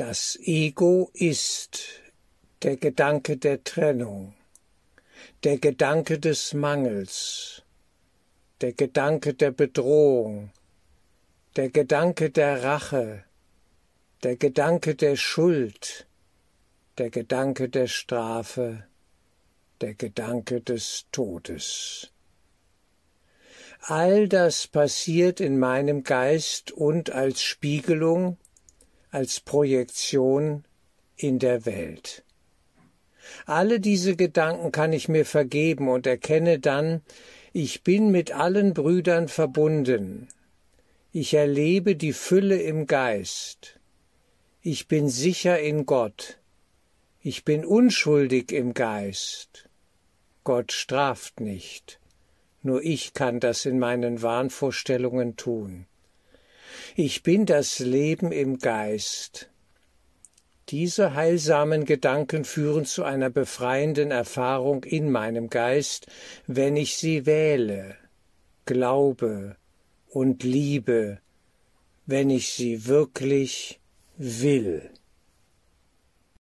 Das Ego ist der Gedanke der Trennung, der Gedanke des Mangels, der Gedanke der Bedrohung, der Gedanke der Rache, der Gedanke der Schuld, der Gedanke der Strafe, der Gedanke des Todes. All das passiert in meinem Geist und als Spiegelung, als Projektion in der Welt. Alle diese Gedanken kann ich mir vergeben und erkenne dann, ich bin mit allen Brüdern verbunden. Ich erlebe die Fülle im Geist. Ich bin sicher in Gott. Ich bin unschuldig im Geist. Gott straft nicht. Nur ich kann das in meinen Wahnvorstellungen tun. Ich bin das Leben im Geist. Diese heilsamen Gedanken führen zu einer befreienden Erfahrung in meinem Geist, wenn ich sie wähle, glaube und liebe, wenn ich sie wirklich will.